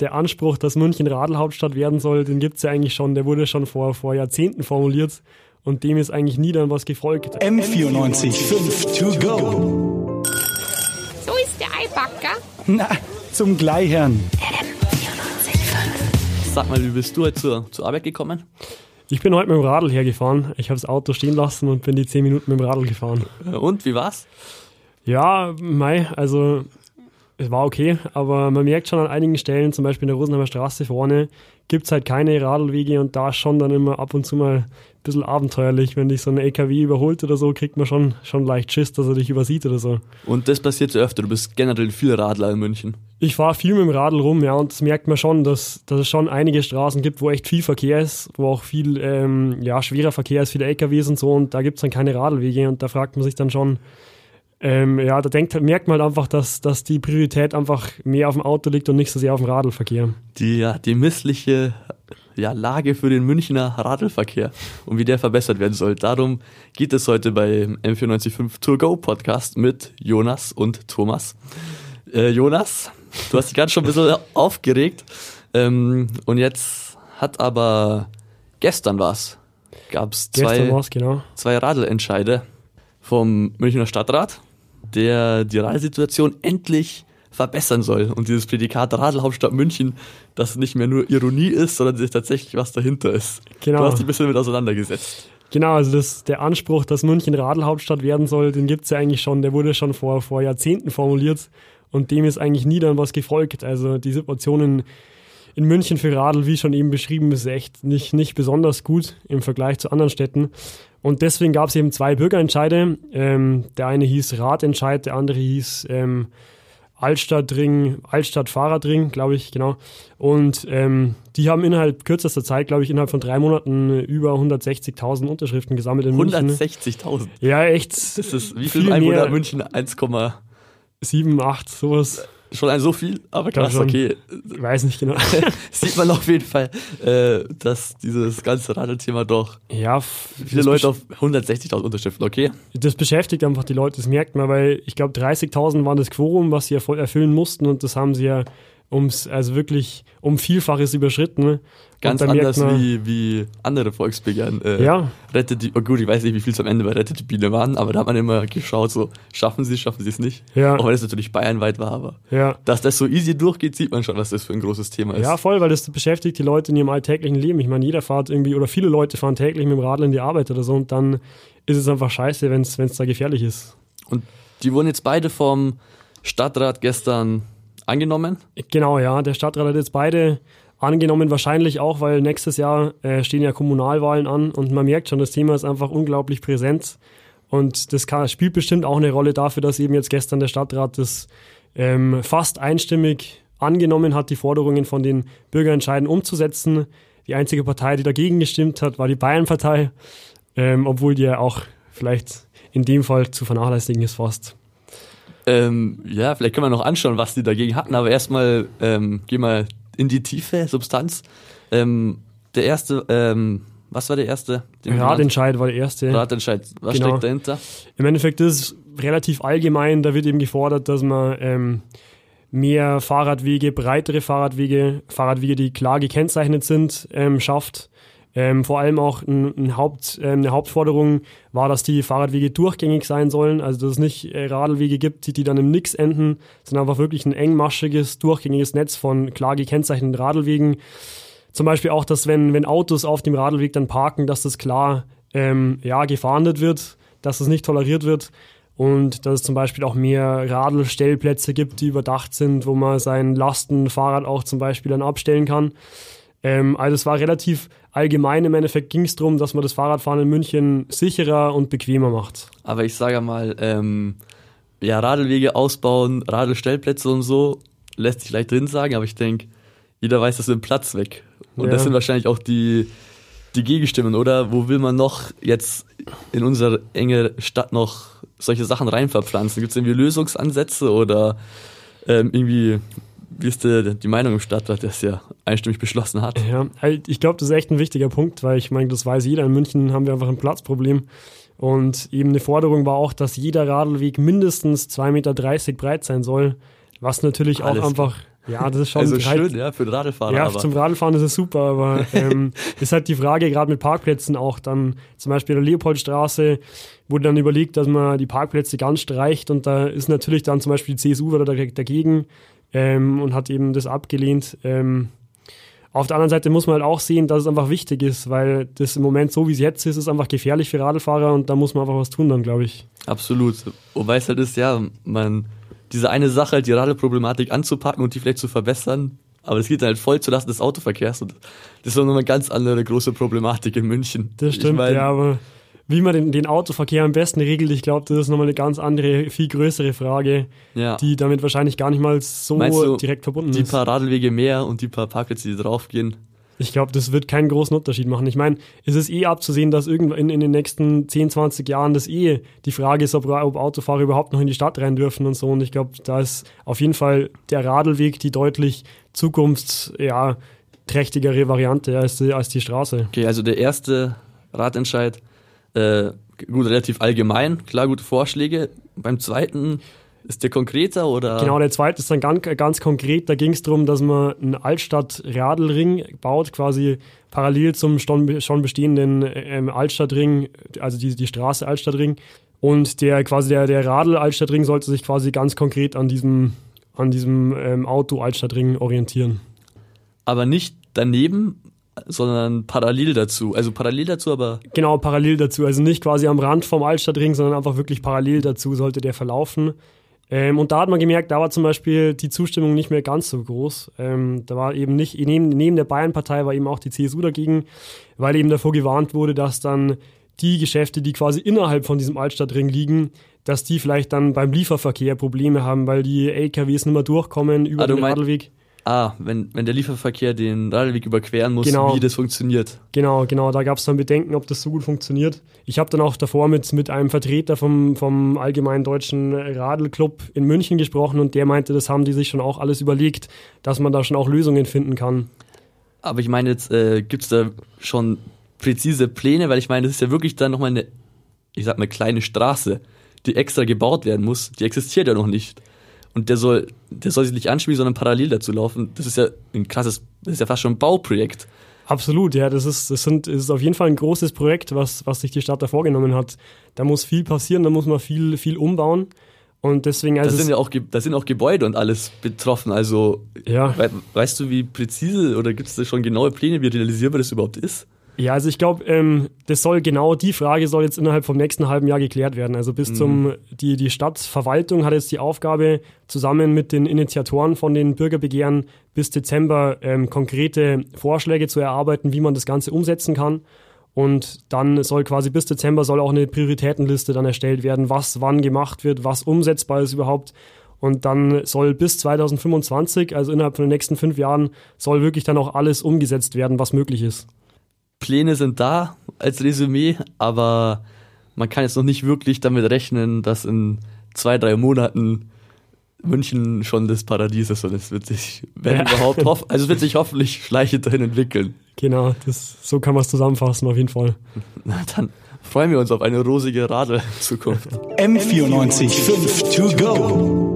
der Anspruch, dass München Radlhauptstadt werden soll, den gibt es ja eigentlich schon. Der wurde schon vor, vor Jahrzehnten formuliert und dem ist eigentlich nie dann was gefolgt. M94 5 to go. So ist der Eibacker. Na, zum Gleichern. Sag mal, wie bist du heute zur, zur Arbeit gekommen? Ich bin heute mit dem Radl hergefahren. Ich habe das Auto stehen lassen und bin die 10 Minuten mit dem Radl gefahren. Äh, Und, wie war's? Ja, Mai, also es war okay, aber man merkt schon an einigen Stellen, zum Beispiel in der Rosenheimer Straße vorne, gibt es halt keine Radlwege und da ist schon dann immer ab und zu mal ein bisschen abenteuerlich. Wenn dich so ein LKW überholt oder so, kriegt man schon, schon leicht Schiss, dass er dich übersieht oder so. Und das passiert ja öfter. Du bist generell viel Radler in München. Ich fahre viel mit dem Radl rum, ja, und das merkt man schon, dass, dass es schon einige Straßen gibt, wo echt viel Verkehr ist, wo auch viel ähm, ja, schwerer Verkehr ist, viele LKWs und so, und da gibt es dann keine Radlwege und da fragt man sich dann schon, ähm, ja, da denkt, merkt man halt einfach, dass, dass die Priorität einfach mehr auf dem Auto liegt und nicht so sehr auf dem Radlverkehr. Die, ja, die missliche ja, Lage für den Münchner Radlverkehr und wie der verbessert werden soll. Darum geht es heute bei M945 Tour Go Podcast mit Jonas und Thomas. Äh, Jonas, du hast dich gerade schon ein bisschen aufgeregt ähm, und jetzt hat aber gestern was gab es zwei, genau. zwei Radlentscheide vom Münchner Stadtrat, der die Radelsituation endlich verbessern soll. Und dieses Prädikat Radlhauptstadt München, das nicht mehr nur Ironie ist, sondern dass tatsächlich was dahinter ist. Genau. Du hast dich ein bisschen mit auseinandergesetzt. Genau, also das, der Anspruch, dass München Radlhauptstadt werden soll, den gibt's ja eigentlich schon, der wurde schon vor, vor Jahrzehnten formuliert und dem ist eigentlich nie dann was gefolgt. Also die Situation in, München für Radl, wie schon eben beschrieben, ist echt nicht, nicht besonders gut im Vergleich zu anderen Städten. Und deswegen gab es eben zwei Bürgerentscheide. Ähm, der eine hieß Radentscheid, der andere hieß ähm, Altstadtring, Altstadt-Fahrradring, glaube ich, genau. Und ähm, die haben innerhalb kürzester Zeit, glaube ich, innerhalb von drei Monaten über 160.000 Unterschriften gesammelt in München. 160.000. Ja, echt. Das ist, wie Viel viel Einwohner München? 1, Sieben, acht, sowas. Schon ein so viel, aber schon. okay. Ich weiß nicht genau. Sieht man auf jeden Fall, äh, dass dieses ganze Radelthema doch ja, viele Leute auf 160.000 Unterschriften, okay? Das beschäftigt einfach die Leute, das merkt man, weil ich glaube 30.000 waren das Quorum, was sie erfüllen mussten und das haben sie ja ums, also wirklich um Vielfaches überschritten. Ganz anders man, wie, wie andere Volksbegehren. Äh, Ja. Rettet die, oh gut, ich weiß nicht, wie viel es am Ende bei Rettet die Biene waren, aber da hat man immer geschaut, so, schaffen sie es, schaffen sie es nicht. Ja. Auch wenn es natürlich bayernweit war, aber Ja. dass das so easy durchgeht, sieht man schon, was das für ein großes Thema ist. Ja, voll, weil das beschäftigt die Leute in ihrem alltäglichen Leben. Ich meine, jeder fährt irgendwie, oder viele Leute fahren täglich mit dem Radl in die Arbeit oder so und dann ist es einfach scheiße, wenn es da gefährlich ist. Und die wurden jetzt beide vom Stadtrat gestern angenommen. Genau, ja. Der Stadtrat hat jetzt beide angenommen, wahrscheinlich auch, weil nächstes Jahr äh, stehen ja Kommunalwahlen an und man merkt schon, das Thema ist einfach unglaublich präsent. Und das kann, spielt bestimmt auch eine Rolle dafür, dass eben jetzt gestern der Stadtrat das ähm, fast einstimmig angenommen hat, die Forderungen von den Bürgerentscheiden umzusetzen. Die einzige Partei, die dagegen gestimmt hat, war die Bayernpartei, ähm, obwohl die ja auch vielleicht in dem Fall zu vernachlässigen ist fast. Ähm, ja, vielleicht können wir noch anschauen, was die dagegen hatten, aber erstmal ähm, gehen wir in die Tiefe, Substanz. Ähm, der erste, ähm, was war der erste? Den Radentscheid war der erste. Radentscheid. Was Genau. steckt dahinter? Im Endeffekt ist es relativ allgemein. Da wird eben gefordert, dass man ähm, mehr Fahrradwege, breitere Fahrradwege, Fahrradwege, die klar gekennzeichnet sind, ähm, schafft. Ähm, vor allem auch ein, ein Haupt, ähm, eine Hauptforderung war, dass die Fahrradwege durchgängig sein sollen, also dass es nicht äh, Radlwege gibt, die, die dann im Nix enden, sondern einfach wirklich ein engmaschiges, durchgängiges Netz von klar gekennzeichneten Radlwegen. Zum Beispiel auch, dass wenn, wenn Autos auf dem Radlweg dann parken, dass das klar ähm, ja, gefahndet wird, dass das nicht toleriert wird und dass es zum Beispiel auch mehr Radlstellplätze gibt, die überdacht sind, wo man sein Lastenfahrrad auch zum Beispiel dann abstellen kann. Ähm, also es war relativ allgemein. Im Endeffekt ging es darum, dass man das Fahrradfahren in München sicherer und bequemer macht. Aber ich sage mal, ähm, ja, Radlwege ausbauen, Radelstellplätze und so, lässt sich leicht drin sagen, aber ich denke, jeder weiß, das sind Platz weg. Und Ja. das sind wahrscheinlich auch die, die Gegenstimmen, oder? Wo will man noch jetzt in unsere enge Stadt noch solche Sachen reinverpflanzen? Gibt es irgendwie Lösungsansätze oder ähm, irgendwie, wie ist die, die Meinung im Stadtrat, der es ja einstimmig beschlossen hat? Ja, ich glaube, das ist echt ein wichtiger Punkt, weil ich meine, das weiß jeder. In München haben wir einfach ein Platzproblem. Und eben eine Forderung war auch, dass jeder Radlweg mindestens 2,30 Meter breit sein soll. Was natürlich Alles auch einfach, Ja, das ist schon Also halt- schön, ja, für den Radlfahrer. Ja, aber zum Radfahren ist es super, aber ähm, ist halt die Frage, gerade mit Parkplätzen auch dann, zum Beispiel in der Leopoldstraße, wurde dann überlegt, dass man die Parkplätze ganz streicht und da ist natürlich dann zum Beispiel die CSU wieder da- dagegen ähm, und hat eben das abgelehnt. Ähm, auf der anderen Seite muss man halt auch sehen, dass es einfach wichtig ist, weil das im Moment so wie es jetzt ist, ist einfach gefährlich für Radlfahrer und da muss man einfach was tun dann, glaube ich. Absolut. Wobei es halt ist, ja, man, diese eine Sache, halt die Radlproblematik anzupacken und die vielleicht zu verbessern, aber das geht dann halt voll zulasten des Autoverkehrs und das ist noch eine ganz andere große Problematik in München. Das Ich stimmt, mein, ja, aber wie man den, den Autoverkehr am besten regelt, ich glaube, das ist nochmal eine ganz andere, viel größere Frage, Ja. die damit wahrscheinlich gar nicht mal so du, direkt verbunden die ist. paar Radlwege mehr und die paar Parkplätze, die draufgehen. Ich glaube, das wird keinen großen Unterschied machen. Ich meine, es ist eh abzusehen, dass irgendwann in, in den nächsten 10, 20 Jahren das eh die Frage ist, ob, ob Autofahrer überhaupt noch in die Stadt rein dürfen und so. Und ich glaube, da ist auf jeden Fall der Radlweg die deutlich zukunftsträchtigere ja, trächtigere Variante als die, als die Straße. Okay, also der erste Ratentscheid, äh, gut, relativ allgemein, klar, gute Vorschläge. Beim zweiten, ist der konkreter oder? Genau, der zweite ist dann ganz, ganz konkret. Da ging es darum, dass man einen Altstadt-Radlring baut, quasi parallel zum schon, schon bestehenden ähm, Altstadtring, also die, die Straße Altstadtring. Und der quasi der, der Radl-Altstadtring sollte sich quasi ganz konkret an diesem, an diesem ähm, Auto-Altstadtring orientieren. Aber nicht daneben, sondern parallel dazu. Also parallel dazu, aber Genau, parallel dazu. Also nicht quasi am Rand vom Altstadtring, sondern einfach wirklich parallel dazu sollte der verlaufen. Ähm, und da hat man gemerkt, da war zum Beispiel die Zustimmung nicht mehr ganz so groß. Ähm, da war eben nicht, neben, neben der Bayernpartei war eben auch die CSU dagegen, weil eben davor gewarnt wurde, dass dann die Geschäfte, die quasi innerhalb von diesem Altstadtring liegen, dass die vielleicht dann beim Lieferverkehr Probleme haben, weil die LKWs nicht mehr durchkommen über Ah, den Radlweg. Ah, wenn, wenn der Lieferverkehr den Radlweg überqueren muss, Genau. wie das funktioniert. Genau, genau, da gab es dann Bedenken, ob das so gut funktioniert. Ich habe dann auch davor mit, mit einem Vertreter vom, vom Allgemeinen Deutschen Radlclub in München gesprochen und der meinte, das haben die sich schon auch alles überlegt, dass man da schon auch Lösungen finden kann. Aber ich meine, jetzt äh, gibt es da schon präzise Pläne, weil ich meine, das ist ja wirklich dann nochmal eine, ich sag mal, kleine Straße, die extra gebaut werden muss. Die existiert ja noch nicht. Und der soll, der soll sich nicht anspielen, sondern parallel dazu laufen. Das ist ja ein krasses, das ist ja fast schon ein Bauprojekt. Absolut, ja, das ist, das sind, das ist auf jeden Fall ein großes Projekt, was, was sich die Stadt da vorgenommen hat. Da muss viel passieren, da muss man viel, viel umbauen. Und deswegen, Da also sind es- ja auch, da sind auch Gebäude und alles betroffen. Also, ja. wei- weißt du, wie präzise oder gibt es da schon genaue Pläne, wie realisierbar das überhaupt ist? Ja, also ich glaube, ähm, das soll genau die Frage soll jetzt innerhalb vom nächsten halben Jahr geklärt werden. Also bis zum die die Stadtverwaltung hat jetzt die Aufgabe zusammen mit den Initiatoren von den Bürgerbegehren bis Dezember ähm, konkrete Vorschläge zu erarbeiten, wie man das Ganze umsetzen kann. Und dann soll quasi bis Dezember soll auch eine Prioritätenliste dann erstellt werden, was wann gemacht wird, was umsetzbar ist überhaupt. Und dann soll bis 2025, also innerhalb von den nächsten fünf Jahren, soll wirklich dann auch alles umgesetzt werden, was möglich ist. Pläne sind da als Resümee, aber man kann jetzt noch nicht wirklich damit rechnen, dass in zwei, drei Monaten München schon das Paradies ist und es wird sich, wenn Ja. überhaupt, hoff also es wird sich hoffentlich schleichend dahin entwickeln. Genau, das, so kann man es zusammenfassen, auf jeden Fall. Na, dann freuen wir uns auf eine rosige Radl-Zukunft. M94 5 to go.